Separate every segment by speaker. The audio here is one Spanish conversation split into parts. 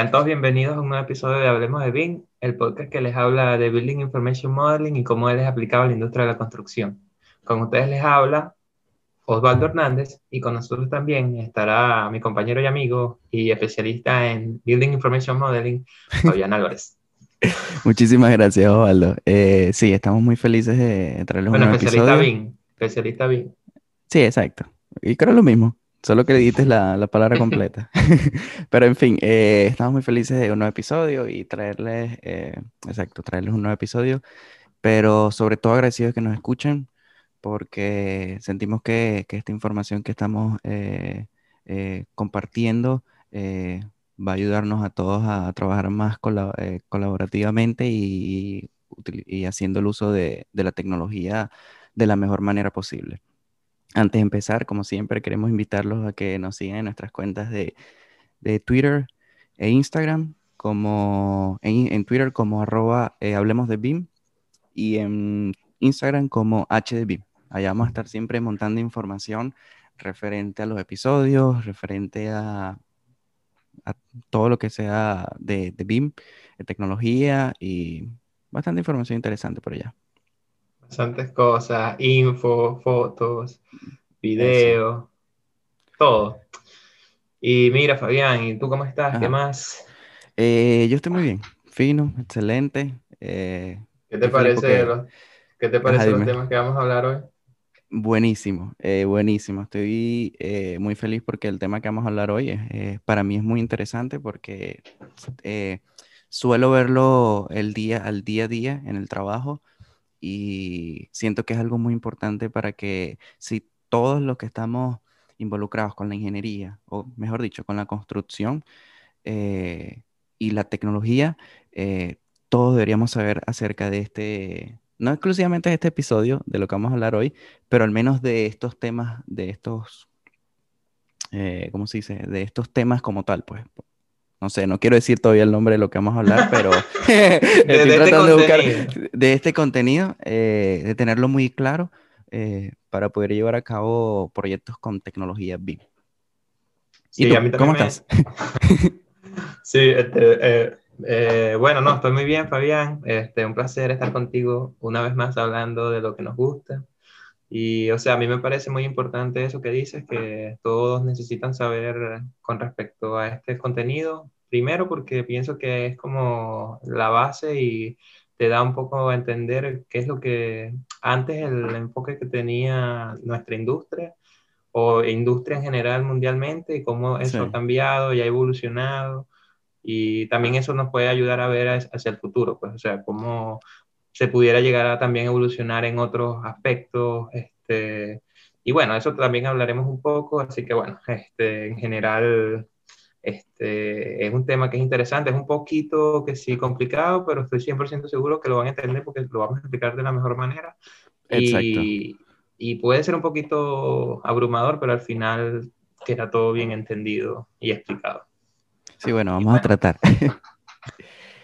Speaker 1: Sean todos bienvenidos a un nuevo episodio de Hablemos de BIM, el podcast que les habla de Building Information Modeling y cómo él es aplicado a la industria de la construcción. Con ustedes les habla Osvaldo Hernández y con nosotros también estará mi compañero y amigo y especialista en Building Information Modeling, Fabián Álvarez.
Speaker 2: Muchísimas gracias, Osvaldo. Eh, sí, estamos muy felices de traerles
Speaker 1: bueno,
Speaker 2: un nuevo
Speaker 1: especialista
Speaker 2: episodio.
Speaker 1: BIM, especialista BIM.
Speaker 2: Sí, exacto. Y creo lo mismo, solo que le dices la, la palabra completa. Pero en fin, eh, estamos muy felices de un nuevo episodio y traerles, eh, exacto, traerles un nuevo episodio. Pero sobre todo agradecidos que nos escuchen porque sentimos que, que esta información que estamos eh, eh, compartiendo va a ayudarnos a todos a trabajar más cola- colaborativamente y, util- y haciendo el uso de, de la tecnología de la mejor manera posible. Antes de empezar, como siempre, queremos invitarlos a que nos sigan en nuestras cuentas de, de Twitter e Instagram, como en, Twitter como arroba eh, hablemos de BIM y en Instagram como HDBIM. Allá vamos a estar siempre montando información referente a los episodios, referente a, a todo lo que sea de, de BIM, de tecnología y bastante información interesante por allá.
Speaker 1: Bastantes cosas, info, fotos, videos, todo. Y mira, Fabián, ¿y tú cómo estás? ¿Qué
Speaker 2: Ajá.
Speaker 1: más?
Speaker 2: Eh, yo estoy muy bien, fino, excelente. eh,
Speaker 1: ¿Qué te parece
Speaker 2: porque-
Speaker 1: los, ¿qué te parece los
Speaker 2: dime.
Speaker 1: temas que vamos a hablar hoy?
Speaker 2: Buenísimo, eh, buenísimo. Estoy eh, muy feliz porque el tema que vamos a hablar hoy es, eh, para mí es muy interesante porque eh, suelo verlo el día al día a día en el trabajo y siento que es algo muy importante para que si todos los que estamos involucrados con la ingeniería, o mejor dicho, con la construcción eh, y la tecnología, eh, todos deberíamos saber acerca de este, no exclusivamente de este episodio, de lo que vamos a hablar hoy, pero al menos de estos temas, de estos, eh, ¿cómo se dice? De estos temas como tal, pues. No sé, no quiero decir todavía el nombre de lo que vamos a hablar, pero estoy
Speaker 1: este
Speaker 2: tratando de buscar de este contenido, eh, de tenerlo muy claro eh, para poder llevar a cabo proyectos con tecnología BIM. ¿Y
Speaker 1: Sí,
Speaker 2: tú?
Speaker 1: a mí
Speaker 2: ¿Cómo
Speaker 1: me-
Speaker 2: estás?
Speaker 1: Sí, este, eh, bueno, no, estoy muy bien, Fabián. Este, un placer estar contigo una vez más hablando de lo que nos gusta. Y, o sea, a mí me parece muy importante eso que dices, que todos necesitan saber con respecto a este contenido. Primero, porque pienso que es como la base y te da un poco a entender qué es lo que antes el enfoque que tenía nuestra industria o industria en general mundialmente y cómo eso
Speaker 2: Sí.
Speaker 1: ha cambiado y ha evolucionado. Y también eso nos puede ayudar a ver hacia hacia el futuro, pues, o sea, cómo se pudiera llegar a también evolucionar en otros aspectos. Este, y bueno, eso también hablaremos un poco, así que bueno, este, en general este, es un tema que es interesante, es un poquito que sí complicado, pero estoy 100% seguro que lo van a entender porque lo vamos a explicar de la mejor manera. Y, y puede ser un poquito abrumador, pero al final queda todo bien entendido y explicado.
Speaker 2: Sí, bueno, vamos
Speaker 1: bueno,
Speaker 2: a tratar.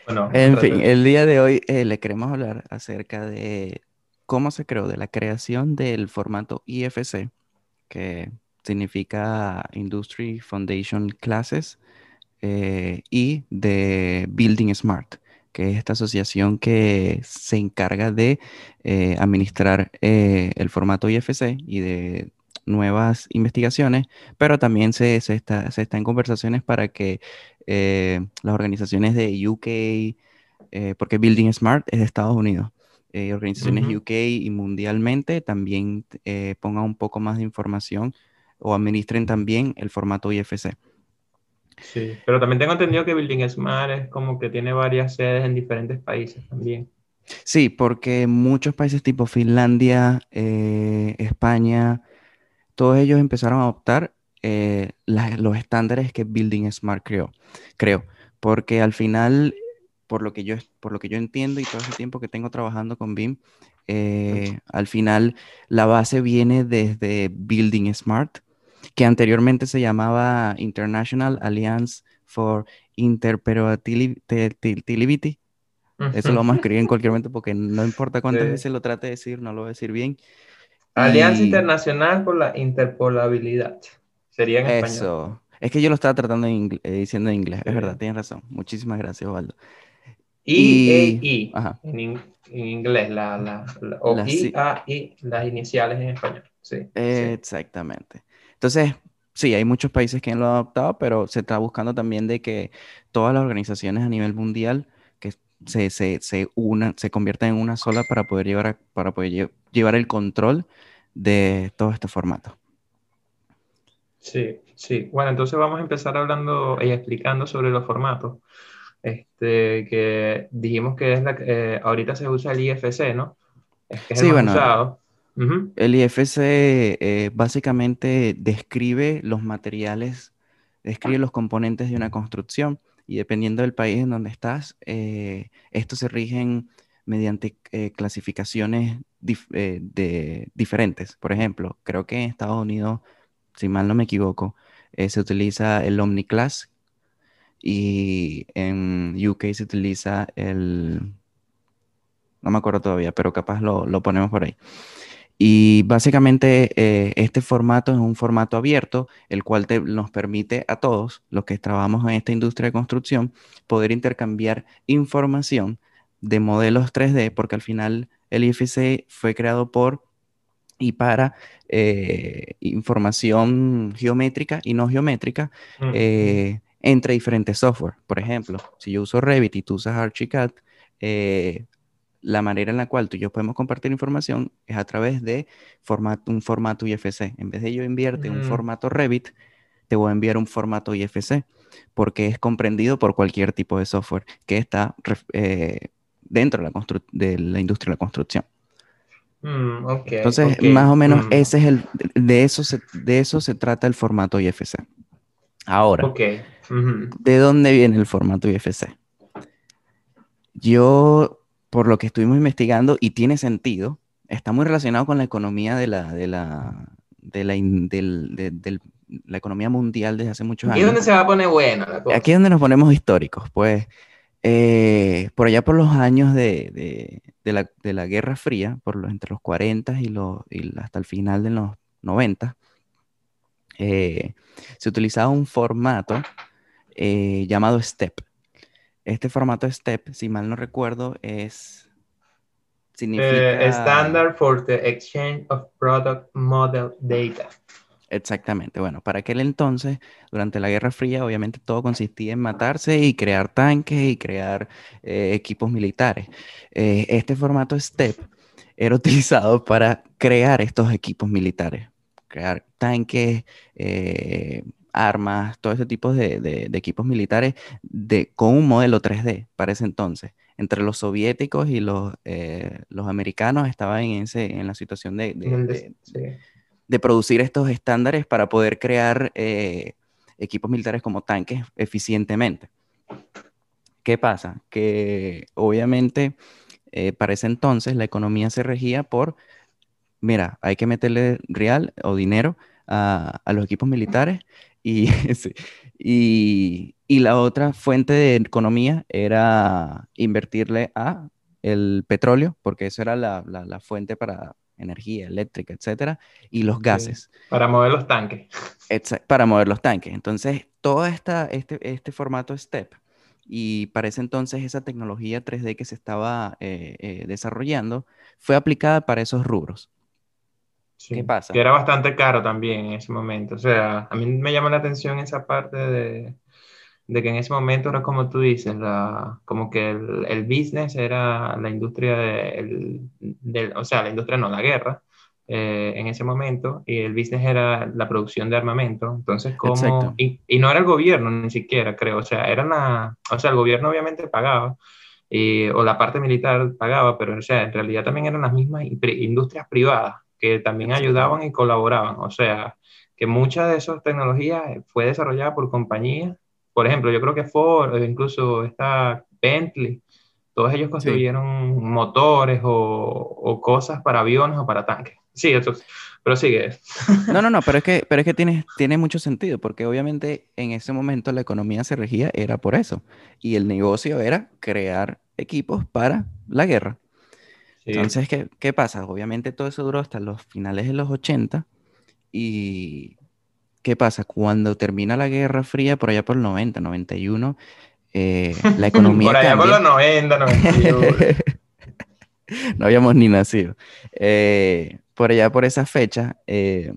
Speaker 1: Bueno,
Speaker 2: En fin, el día de hoy eh, le queremos hablar acerca de cómo se creó, de la creación del formato IFC, que significa Industry Foundation Classes, eh, y de Building Smart, que es esta asociación que se encarga de eh, administrar el formato IFC y de nuevas investigaciones, pero también se, se está, se está en conversaciones para que eh, las organizaciones de UK, eh, porque Building Smart es de Estados Unidos, eh, organizaciones. UK y mundialmente también eh, pongan un poco más de información o administren también el formato IFC.
Speaker 1: Sí, pero también tengo entendido que Building Smart es como que tiene varias sedes en diferentes países también.
Speaker 2: Sí, porque muchos países tipo Finlandia, eh, España, todos ellos empezaron a adoptar eh, la- los estándares que Building Smart creó, creo, porque al final, por lo que yo, por lo que yo entiendo y todo ese tiempo que tengo trabajando con BIM, eh, al final la base viene desde Building Smart, que anteriormente se llamaba International Alliance for Interoperability. Eso lo vamos a escribir en cualquier momento porque no importa cuántas
Speaker 1: Sí.
Speaker 2: veces lo trate de decir, no lo voy a decir bien.
Speaker 1: Alianza
Speaker 2: Y
Speaker 1: Internacional por la Interpolabilidad. Sería en español.
Speaker 2: Eso. Es que yo lo estaba tratando en eh, diciendo en inglés, es verdad, tienes razón. Muchísimas gracias, Osvaldo.
Speaker 1: I,
Speaker 2: Y-
Speaker 1: E, I,
Speaker 2: ajá.
Speaker 1: en, in- en inglés, la, la, la- o
Speaker 2: La
Speaker 1: I,
Speaker 2: si-
Speaker 1: A, I, las iniciales en español. Sí, sí.
Speaker 2: Exactamente. Entonces, sí, hay muchos países que lo han adoptado, pero se está buscando también de que todas las organizaciones a nivel mundial se, se, se unan, se conviertan en una sola para poder llevar, a- para poder lle- llevar el control de todo este formato.
Speaker 1: Sí, sí. Bueno, entonces vamos a empezar hablando y explicando sobre los formatos. Este, que dijimos que es la, eh, ahorita se usa el IFC, ¿no? Es que es
Speaker 2: Sí,
Speaker 1: el
Speaker 2: bueno,
Speaker 1: usado.
Speaker 2: El IFC eh, básicamente describe los materiales, describe los componentes de una construcción y dependiendo del país en donde estás, eh, estos se rigen mediante eh, clasificaciones eh, de, diferentes. Por ejemplo, creo que en Estados Unidos, si mal no me equivoco, se utiliza el Omniclass y en UK se utiliza el... No me acuerdo todavía, pero capaz lo, lo ponemos por ahí. Y básicamente eh, este formato es un formato abierto, el cual te- nos permite a todos los que trabajamos en esta industria de construcción poder intercambiar información de modelos 3D, porque al final el IFC fue creado por y para eh, información geométrica y no geométrica eh, entre diferentes software. Por ejemplo, si yo uso Revit y tú usas Archicad, eh, la manera en la cual tú y yo podemos compartir información es a través de formato, un formato IFC. En vez de yo enviarte un
Speaker 1: Mm.
Speaker 2: formato Revit, te voy a enviar un formato IFC, porque es comprendido por cualquier tipo de software que está eh, dentro de la, constru- de la industria de la construcción.
Speaker 1: Mm,
Speaker 2: Entonces, más o menos
Speaker 1: Mm,
Speaker 2: ese es el, de eso se, de eso se trata el formato IFC. Ahora. ¿de dónde viene el formato IFC? Yo, por lo que estuvimos investigando, y tiene sentido, está muy relacionado con la economía de la, de la, de la, in- del- de- del- la economía mundial desde hace muchos
Speaker 1: ¿Y dónde
Speaker 2: años.
Speaker 1: se va a poner buena la cosa?
Speaker 2: Aquí es donde nos ponemos históricos, pues eh, por allá por los años de, de- de la, de la Guerra Fría, por los, entre los 40 y, los, y hasta el final de los 90, eh, se utilizaba un formato eh, llamado STEP. Este formato STEP, si mal no recuerdo, es... Significa...
Speaker 1: Eh, Standard for the Exchange of Product Model Data.
Speaker 2: Exactamente. Bueno, para aquel entonces, durante la Guerra Fría, obviamente todo consistía en matarse y crear tanques y crear eh, equipos militares. Eh, este formato STEP era utilizado para crear estos equipos militares, crear tanques, eh, armas, todo ese tipo de, de- de equipos militares de, con un modelo 3D para ese entonces. Entre los soviéticos y los, eh, los americanos estaban en, ese, en la situación de-
Speaker 1: sí.
Speaker 2: producir estos estándares para poder crear eh, equipos militares como tanques eficientemente. ¿Qué pasa? Que obviamente eh, para ese entonces la economía se regía por, mira, hay que meterle real o dinero a, a los equipos militares y, sí, y, y la otra fuente de economía era invertirle a el petróleo, porque eso era la, la- la fuente para energía eléctrica, etcétera, y los gases
Speaker 1: Para mover los tanques.
Speaker 2: para mover los tanques. Entonces, todo esta, este, este formato STEP y para ese entonces esa tecnología 3D que se estaba eh, eh, desarrollando fue aplicada para esos rubros.
Speaker 1: Sí,
Speaker 2: ¿Qué pasa?
Speaker 1: Que era bastante caro también en ese momento. O sea, a mí me llama la atención esa parte de, de que en ese momento era como tú dices, la, como que el, el business era la industria de, el- del, o sea, la industria no, la guerra eh, en ese momento, y el business era la producción de armamento. Entonces, como, y, y no era el gobierno ni siquiera, creo. O sea, era la, o sea, el gobierno obviamente pagaba. y- o la parte militar pagaba, pero o sea, en realidad también eran las mismas industrias privadas que también ayudaban y colaboraban. O sea, que muchas de esas tecnologías fue desarrollada por compañías. Por ejemplo, yo creo que Ford, incluso esta Bentley, todos ellos construyeron motores o, o cosas para aviones o para tanques. Sí, eso, pero sigue.
Speaker 2: No, no, no, pero es que, pero es que tiene, tiene mucho sentido, porque obviamente en ese momento la economía se regía era por eso, y el negocio era crear equipos para la guerra.
Speaker 1: Sí.
Speaker 2: Entonces, ¿qué, qué pasa? Obviamente todo eso duró hasta los finales de los 80 y ¿qué pasa? Cuando termina la Guerra Fría, por allá por el 90, 91, eh, la economía
Speaker 1: por allá por
Speaker 2: cambia.
Speaker 1: los 90, 91.
Speaker 2: no habíamos ni nacido. Eh, por allá, por esa fecha, eh,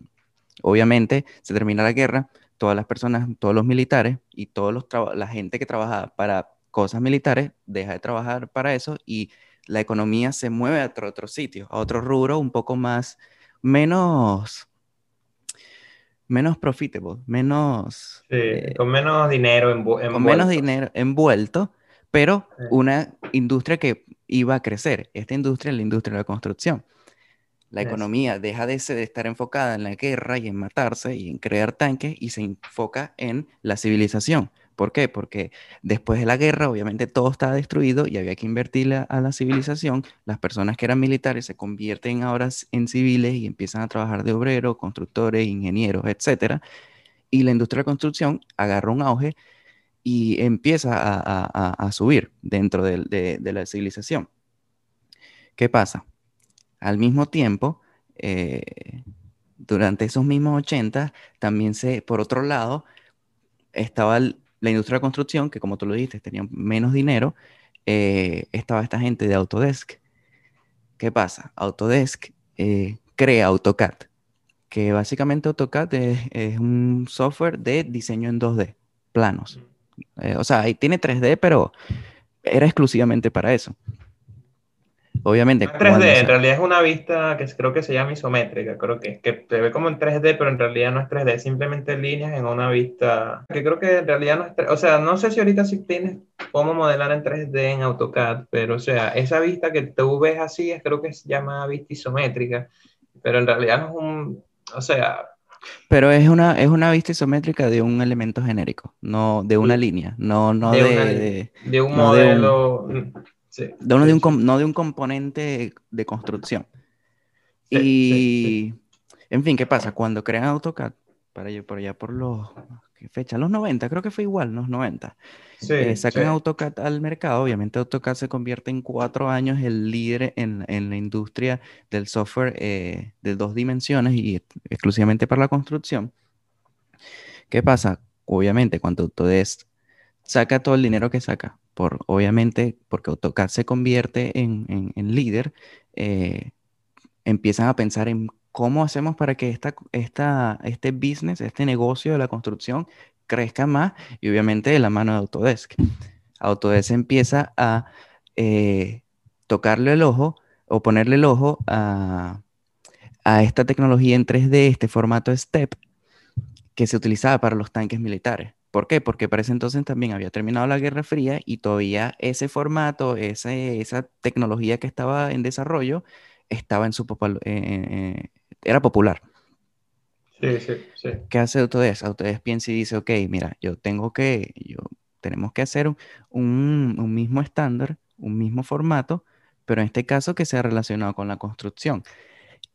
Speaker 2: obviamente se termina la guerra, todas las personas, todos los militares y traba- la gente que trabajaba para cosas militares deja de trabajar para eso y la economía se mueve a otro, otro sitio, a otro rubro un poco más, menos, menos profitable, menos...
Speaker 1: Sí,
Speaker 2: eh,
Speaker 1: con menos dinero envu-
Speaker 2: con menos
Speaker 1: envuelto.
Speaker 2: dinero envuelto, pero
Speaker 1: Sí.
Speaker 2: una industria que iba a crecer. Esta industria es la industria de la construcción. La economía deja de estar enfocada en la guerra y en matarse y en crear tanques y se enfoca en la civilización. ¿Por qué? Porque después de la guerra, obviamente todo estaba destruido y había que invertirle a, la civilización. Las personas que eran militares se convierten ahora en civiles y empiezan a trabajar de obreros, constructores, ingenieros, etcétera. Y la industria de construcción agarra un auge y empieza a, subir dentro de la civilización. ¿Qué pasa? Al mismo tiempo, eh, durante esos mismos 80, también se, por otro lado, estaba el- la industria de la construcción, que como tú lo dijiste, tenía menos dinero, eh, estaba esta gente de Autodesk. ¿Qué pasa? Autodesk eh, crea AutoCAD, que básicamente AutoCAD es, es un software de diseño en 2D, planos. Eh, o sea, ahí tiene 3D, pero era exclusivamente para eso. Obviamente,
Speaker 1: No es
Speaker 2: cuando
Speaker 1: 3D,
Speaker 2: se-
Speaker 1: en realidad es una vista que creo que se llama isométrica, creo que, que se ve como en 3D, pero en realidad no es 3D, es simplemente líneas en una vista que creo que en realidad no es, 3D, o sea, no sé si ahorita sí tienes cómo modelar en 3D en AutoCAD, pero o sea, esa vista que tú ves así, es, creo que se llama vista isométrica, pero en realidad no es un, o sea,
Speaker 2: Pero es una, es una vista isométrica de un elemento genérico, no de una
Speaker 1: Sí.
Speaker 2: línea, no, no
Speaker 1: de,
Speaker 2: de,
Speaker 1: una-
Speaker 2: de-
Speaker 1: de un
Speaker 2: no de un-
Speaker 1: modelo, mm, sí, sí,
Speaker 2: de un, no de un componente de construcción.
Speaker 1: sí, sí,
Speaker 2: Y, en fin, ¿qué pasa? Cuando crean AutoCAD, para allá, por allá por los, ¿qué fecha? Los 90, creo que fue igual, los 90.
Speaker 1: sí,
Speaker 2: eh, sacan. AutoCAD al mercado. Obviamente AutoCAD se convierte en cuatro años el líder en, en la industria del software eh, de dos dimensiones y ex- exclusivamente para la construcción. ¿Qué pasa? Obviamente cuando Autodesk saca todo el dinero que saca, obviamente porque AutoCAD se convierte en, líder, eh, empiezan a pensar en cómo hacemos para que esta, esta, este business, este negocio de la construcción crezca más y obviamente de la mano de Autodesk. Autodesk empieza a eh, tocarle el ojo o ponerle el ojo a, a esta tecnología en 3D, este formato STEP, que se utilizaba para los tanques militares. ¿Por qué? Porque para ese entonces también había terminado la Guerra Fría y todavía ese formato, ese- esa tecnología que estaba en desarrollo, estaba en su popul- eh, eh, era popular.
Speaker 1: Sí, sí, sí.
Speaker 2: ¿Qué hace Autodesk? Autodesk piensa y dice, ok, mira, yo tengo que, yo, tenemos que hacer un- un mismo estándar, un mismo formato, pero en este caso que sea relacionado con la construcción.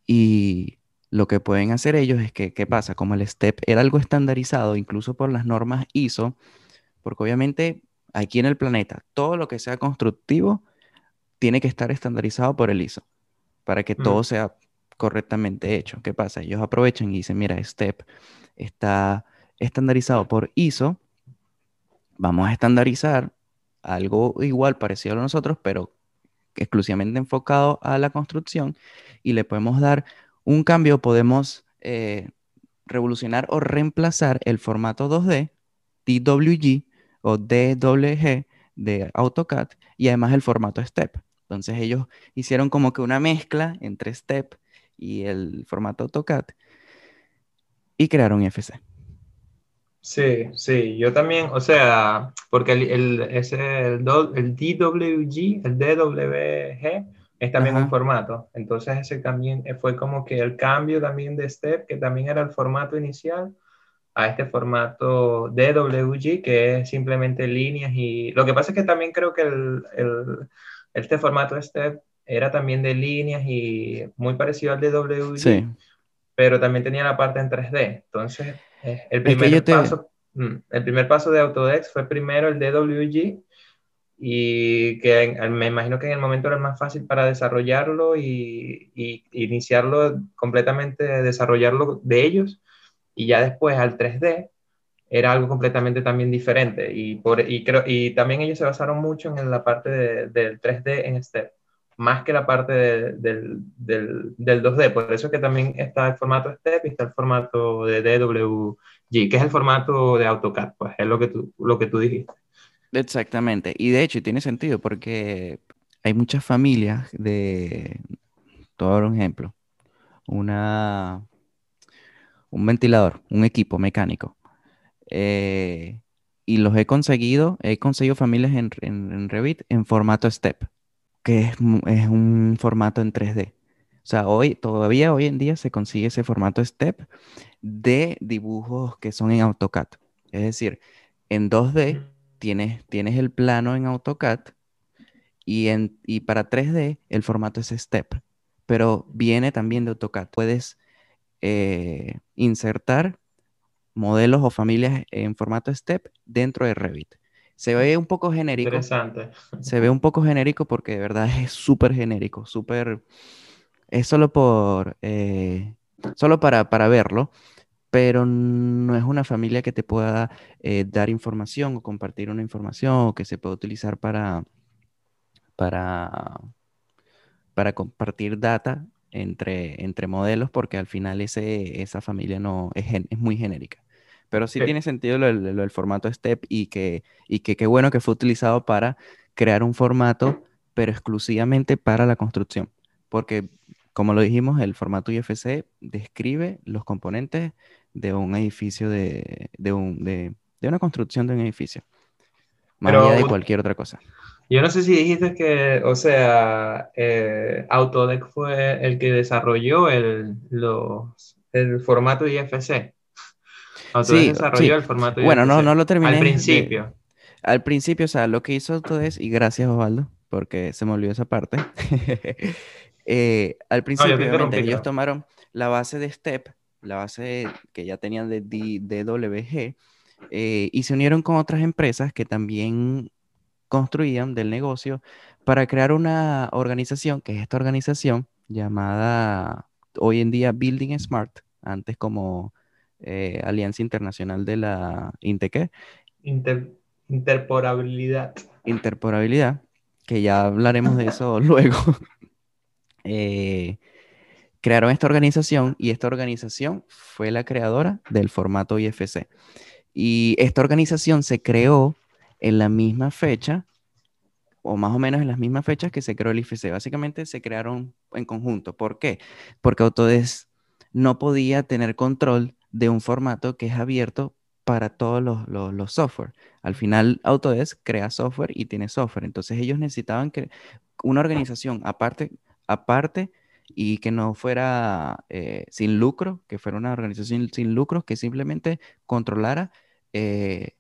Speaker 2: Y lo que pueden hacer ellos es que, ¿qué pasa? Como el STEP era algo estandarizado, incluso por las normas ISO, porque obviamente aquí en el planeta, todo lo que sea constructivo tiene que estar estandarizado por el ISO, para que todo
Speaker 1: Mm.
Speaker 2: sea correctamente hecho. ¿Qué pasa? Ellos aprovechan y dicen, mira, STEP está estandarizado por ISO, vamos a estandarizar algo igual, parecido a nosotros, pero exclusivamente enfocado a la construcción y le podemos dar un cambio, podemos eh, revolucionar o reemplazar el formato 2D, DWG o DWG de AutoCAD y además el formato STEP. Entonces ellos hicieron como que una mezcla entre STEP y el formato AutoCAD y crearon IFC.
Speaker 1: Sí, sí, yo también, o sea, porque el, ese, el DWG, el DWG es también
Speaker 2: Ajá.
Speaker 1: un formato, entonces ese también fue como que el cambio también de STEP, que también era el formato inicial, a este formato DWG, que es simplemente líneas y lo que pasa es que también creo que el, el- este formato STEP era también de líneas y muy parecido al DWG
Speaker 2: Sí.
Speaker 1: pero también tenía la parte en 3D. Entonces, eh, el
Speaker 2: Es que
Speaker 1: primer
Speaker 2: te-
Speaker 1: paso, mm, el primer paso de Autodesk fue primero el DWG y que me imagino que en el momento era más fácil para desarrollarlo y, y iniciarlo completamente, desarrollarlo de ellos. Y ya después al 3D era algo completamente también diferente. Y, por, y, creo, y también ellos se basaron mucho en la parte del 3D en STEP, más que la parte del, del, del, 2D. Por eso es que también está el formato STEP y está el formato de DWG, que es el formato de AutoCAD, pues es lo que tú, lo que tú dijiste.
Speaker 2: Exactamente. Y de hecho tiene sentido porque hay muchas familias de, todo un ejemplo, una, un ventilador, un equipo mecánico. Eh, y los he conseguido, he conseguido familias en, en, Revit en formato STEP, que es, es, un formato en 3D. O sea, hoy, todavía hoy en día se consigue ese formato STEP de dibujos que son en AutoCAD. Es decir, en 2D tienes, tienes el plano en AutoCAD y, en, y para 3D el formato es STEP, pero viene también de AutoCAD. Puedes eh, insertar modelos o familias en formato STEP dentro de Revit. Se ve un poco genérico.
Speaker 1: Interesante.
Speaker 2: Se ve un poco genérico porque de verdad es súper genérico, súper... Es solo por... Eh, solo para, para verlo, pero no es una familia que te pueda eh, dar información o compartir una información o que se pueda utilizar para, para, para compartir data entre, entre modelos, porque al final ese, esa familia no es, es muy genérica. Pero sí, tiene sentido lo, del formato STEP y que, y que qué bueno que fue utilizado para crear un formato, pero exclusivamente para la construcción. Porque, como lo dijimos, el formato IFC describe los componentes de un edificio, de, de, un, de, de una construcción de un edificio. Más allá de cualquier otra cosa.
Speaker 1: Yo no sé si dijiste que, o sea, eh, Autodesk fue el que desarrolló el, los, el formato IFC.
Speaker 2: Autodesk sí, desarrolló el formato IFC. Bueno, no, no lo terminé.
Speaker 1: Al principio.
Speaker 2: al principio, o sea, lo que hizo Autodesk, y gracias Osvaldo, porque se me olvidó esa parte. Eh, al principio, obviamente, ellos tomaron la base de STEP, la base que ya tenían de DWG, eh, y se unieron con otras empresas que también construían del negocio para crear una organización, que es esta organización llamada hoy en día Building Smart, antes como eh, Alianza Internacional de la INTEQUE.
Speaker 1: interporabilidad.
Speaker 2: Interporabilidad, que ya hablaremos de eso luego. eh, crearon esta organización y esta organización fue la creadora del formato IFC. Y esta organización se creó en la misma fecha, o más o menos en las mismas fechas que se creó el IFC. Básicamente se crearon en conjunto. ¿Por qué? Porque Autodesk no podía tener control de un formato que es abierto para todos los, los, software. Al final, Autodesk crea software y tiene software. Entonces, ellos necesitaban que una organización aparte, aparte y que no fuera eh, sin lucro, que fuera una organización sin lucro, que simplemente controlara eh,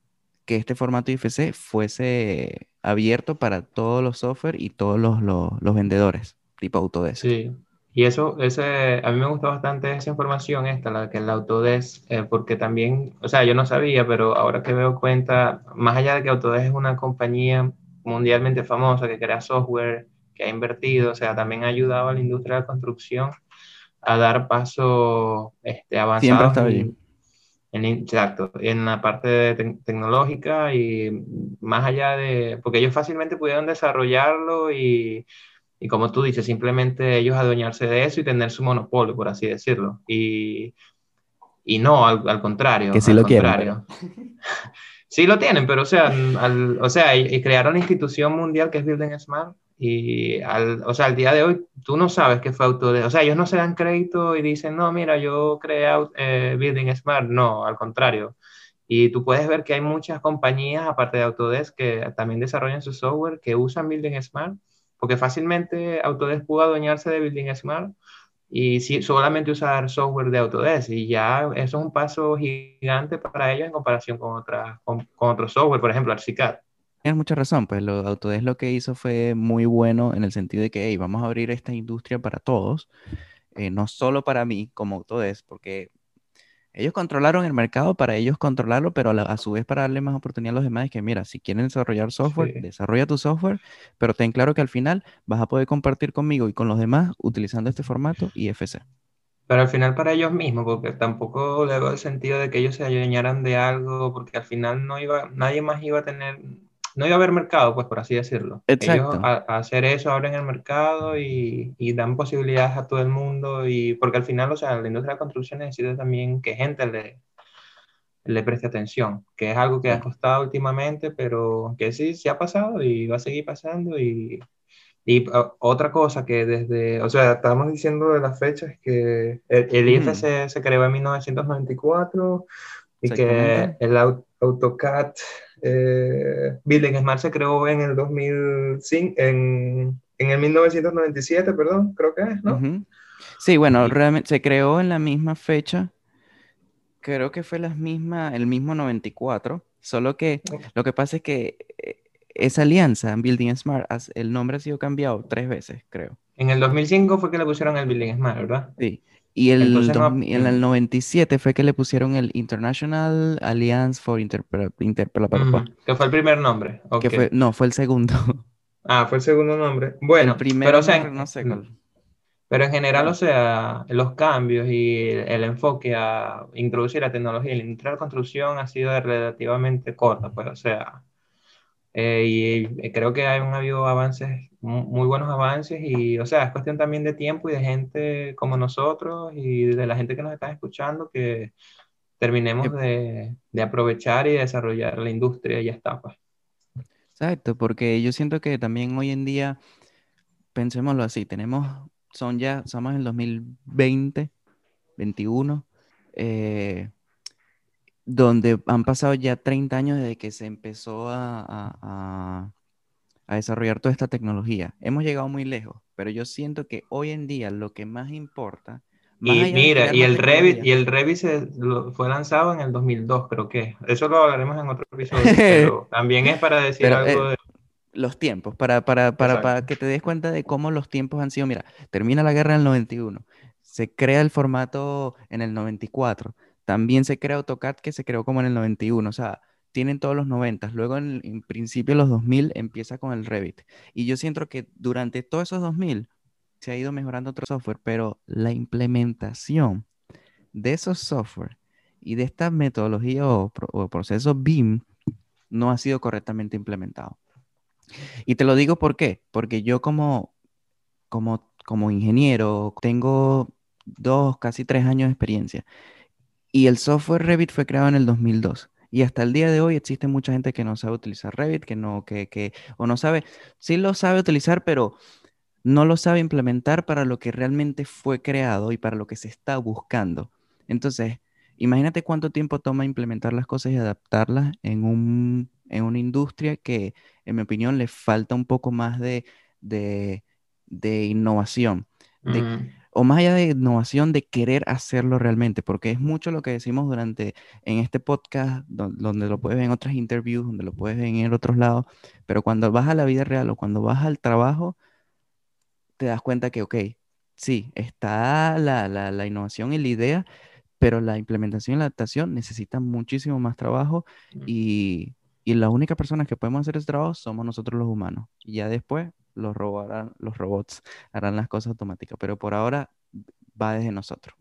Speaker 2: que este formato IFC fuese abierto para todos los software y todos los, los, vendedores, tipo Autodesk.
Speaker 1: Sí, y eso, ese, a mí me gustó bastante esa información esta, la que el Autodesk, eh, porque también, o sea, yo no sabía, pero ahora que veo cuenta, más allá de que Autodesk es una compañía mundialmente famosa que crea software, que ha invertido, o sea, también ha ayudado a la industria de la construcción a dar pasos este, avanzados. En, en, exacto, en la parte tecnológica y más allá de, porque ellos fácilmente pudieron desarrollarlo y, y, como tú dices, simplemente ellos adueñarse de eso y tener su monopolio, por así decirlo. Y, y no, al, al contrario.
Speaker 2: Que sí
Speaker 1: al
Speaker 2: lo
Speaker 1: contrario. quieren. sí lo tienen, pero o sea, al, o sea, y, crearon la institución mundial que es Building Smart y al, o sea, al día de hoy tú no sabes qué fue Autodesk. O sea, ellos no se dan crédito y dicen, no, mira, yo creé eh, Building Smart. No, al contrario. Y tú puedes ver que hay muchas compañías, aparte de Autodesk, que también desarrollan su software, que usan Building Smart, porque fácilmente Autodesk pudo adueñarse de Building Smart y si, solamente usar software de Autodesk. Y ya eso es un paso gigante para ellos en comparación con, otras, con, con otros software, por ejemplo, Archicad.
Speaker 2: Tienes mucha razón, pues lo, Autodesk lo que hizo fue muy bueno en el sentido de que hey, vamos a abrir esta industria para todos, eh, no solo para mí como Autodesk, porque ellos controlaron el mercado para ellos controlarlo, pero a, su vez para darle más oportunidad a los demás, es que mira, si quieren desarrollar software, desarrolla tu software, pero ten claro que al final vas a poder compartir conmigo y con los demás utilizando este formato IFC.
Speaker 1: Pero al final para ellos mismos, porque tampoco le hago el sentido de que ellos se adueñaran de algo, porque al final no iba, nadie más iba a tener, no iba a haber mercado, pues por así decirlo.
Speaker 2: Exacto.
Speaker 1: Ellos a, a hacer eso abren el mercado y, y, dan posibilidades a todo el mundo, y porque al final, o sea, la industria de la construcción necesita también que gente le, le preste atención, que es algo que ha costado últimamente, pero que sí, sí ha pasado y va a seguir pasando y y otra cosa que desde, o sea, estábamos diciendo de las fechas que el, el IFC se creó en 1994 y que el AutoCAD eh, Building Smart se creó en el 2005, en, en, el 1997, perdón, creo que es, ¿no?
Speaker 2: Sí, bueno, realmente se creó en la misma fecha, creo que fue la misma, el mismo 94, solo que lo que pasa es que eh, esa alianza, Building Smart, el nombre ha sido cambiado tres veces, creo.
Speaker 1: En el 2005 fue que le pusieron el Building Smart, ¿verdad?
Speaker 2: Sí. Y el en el 97 fue que le pusieron el International Alliance for Interpret...
Speaker 1: Que fue el primer nombre.
Speaker 2: Que fue, no, fue el segundo.
Speaker 1: Ah, fue el segundo nombre. Bueno, pero, o sea, no sé Pero en general, o sea, los cambios y el enfoque a introducir la tecnología en la industria de construcción ha sido relativamente corto, pues, o sea, eh, y creo que hay un, habido avances, muy buenos avances, y o sea, es cuestión también de tiempo y de gente como nosotros y de la gente que nos está escuchando que terminemos de, de aprovechar y desarrollar la industria y ya está. Pues.
Speaker 2: Exacto, porque yo siento que también hoy en día, pensémoslo así, tenemos, son ya, somos en el 2020, 21, eh, donde han pasado ya 30 años desde que se empezó a, desarrollar toda esta tecnología. Hemos llegado muy lejos, pero yo siento que hoy en día lo que más importa...
Speaker 1: y mira, y el, Revit, y el Revit se, fue lanzado en el 2002, creo que. Eso lo hablaremos en otro episodio, pero también es para decir algo
Speaker 2: eh,
Speaker 1: de...
Speaker 2: Los tiempos, para, para, para, para que te des cuenta de cómo los tiempos han sido. Mira, termina la guerra en el 91, se crea el formato en el 94 también se crea AutoCAD que se creó como en el 91, o sea, tienen todos los 90. Luego en, principio los 2000 empieza con el Revit. Y yo siento que durante todos esos 2000 se ha ido mejorando otro software, pero la implementación de esos software y de esta metodología o, proceso BIM no ha sido correctamente implementado. Y te lo digo por qué, porque yo como, como, como ingeniero tengo dos, casi tres años de experiencia y el software Revit fue creado en el 2002. Y hasta el día de hoy existe mucha gente que no sabe utilizar Revit, que no, que, que, o no sabe, sí lo sabe utilizar, pero no lo sabe implementar para lo que realmente fue creado y para lo que se está buscando. Entonces, imagínate cuánto tiempo toma implementar las cosas y adaptarlas en, un, en una industria que, en mi opinión, le falta un poco más de, de, de innovación. De, o más allá de innovación, de querer hacerlo realmente, porque es mucho lo que decimos durante en este podcast, donde, lo puedes ver en otras interviews, donde lo puedes ver en otros lados, pero cuando vas a la vida real o cuando vas al trabajo, te das cuenta que, ok, sí, está la, la, innovación y la idea, pero la implementación y la adaptación necesitan muchísimo más trabajo y, y las únicas personas que podemos hacer ese trabajo somos nosotros los humanos. Y ya después los, robarán, los robots harán las cosas automáticas, pero por ahora va desde nosotros.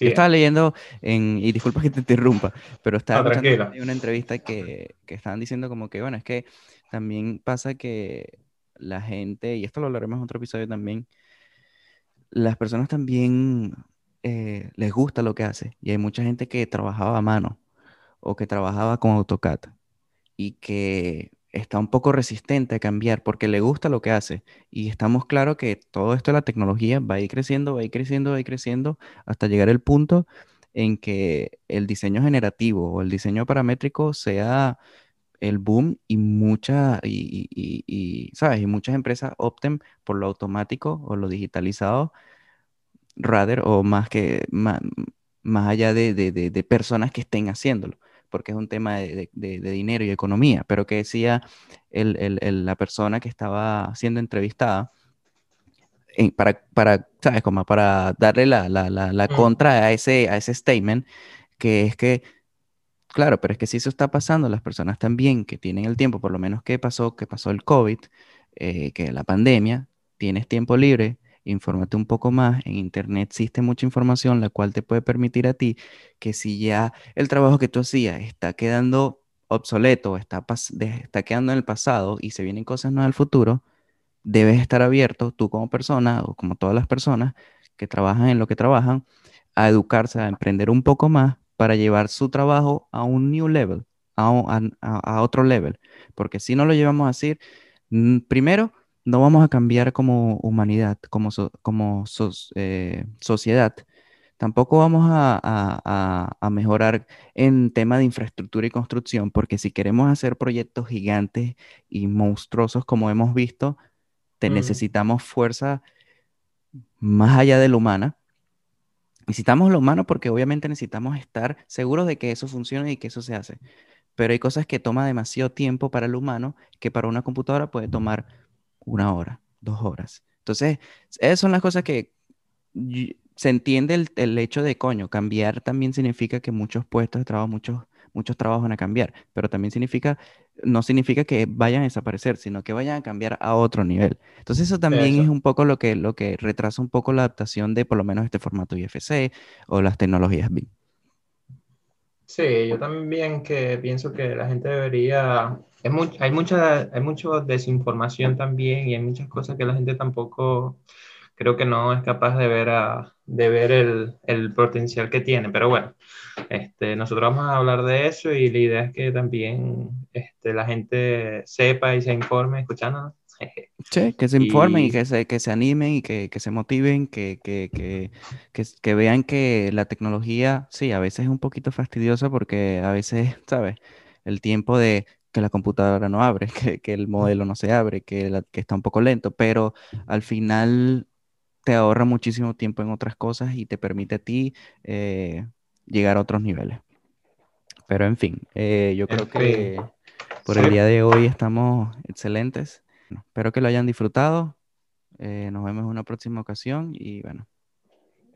Speaker 2: Yo estaba leyendo, en, y disculpa que te interrumpa, pero estaba escuchando una entrevista que, que estaban diciendo como que, bueno, es que también pasa que la gente, y esto lo hablaremos en otro episodio también, las personas también eh, les gusta lo que hace. Y hay mucha gente que trabajaba a mano o que trabajaba con AutoCAD y que está un poco resistente a cambiar porque le gusta lo que hace. Y estamos claros que todo esto de la tecnología va a ir creciendo, va a ir creciendo, va a ir creciendo hasta llegar el punto en que el diseño generativo o el diseño paramétrico sea el boom y, mucha, y, ¿sabes? y muchas empresas opten por lo automático o lo digitalizado, rather, o más que más, allá de personas que estén haciéndolo porque es un tema de, dinero y economía, pero que decía la persona que estaba siendo entrevistada, para, para, ¿sabes? Como para darle la, mm. contra a ese, a ese statement, que es que, claro, pero es que si eso está pasando, las personas también que tienen el tiempo, por lo menos que pasó, que pasó el COVID, eh, que la pandemia, tienes tiempo libre infórmate un poco más. En Internet existe mucha información, la cual te puede permitir a ti que si ya el trabajo que tú hacías está quedando obsoleto, está, está quedando en el pasado y se vienen cosas nuevas al futuro, debes estar abierto, tú como persona o como todas las personas que trabajan en lo que trabajan, a educarse, a emprender un poco más para llevar su trabajo a un new level, a, otro level. Porque si no lo llevamos así, primero, no vamos a cambiar como humanidad, como, como eh, sociedad. Tampoco vamos a, mejorar en tema de infraestructura y construcción, porque si queremos hacer proyectos gigantes y monstruosos como hemos visto, te mm. necesitamos fuerza más allá de lo humana. Necesitamos lo humano porque obviamente necesitamos estar seguros de que eso funcione y que eso se hace. Pero hay cosas que toma demasiado tiempo para el humano que para una computadora puede tomar una hora, dos horas. Entonces, esas son las cosas que se entiende el, hecho de, coño, cambiar también significa que muchos puestos de trabajo, muchos, muchos trabajos van a cambiar, pero también significa, no significa que vayan a desaparecer, sino que vayan a cambiar a otro nivel. Entonces eso también es un poco lo que, lo que retrasa un poco la adaptación de por lo menos este formato IFC o las tecnologías BIM.
Speaker 1: Sí, yo también que pienso que la gente debería, hay mucha, hay mucha desinformación también y hay muchas cosas que la gente tampoco creo que no es capaz de ver, a, de ver el, el, potencial que tiene. Pero bueno, este, nosotros vamos a hablar de eso y la idea es que también este, la gente sepa y se informe escuchándonos.
Speaker 2: Sí, que se informen y, que, se, que se animen y que, que se motiven, que, que, que, vean que la tecnología, sí, a veces es un poquito fastidiosa porque a veces, ¿sabes? El tiempo de que la computadora no abre, que, el modelo no se abre, que, que está un poco lento, pero al final te ahorra muchísimo tiempo en otras cosas y te permite a ti eh, llegar a otros niveles. Pero en fin, eh, yo creo que por el día de hoy estamos excelentes. espero que lo hayan disfrutado. Eh, nos vemos en una próxima ocasión y bueno.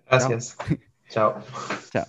Speaker 1: Gracias. chao. chao.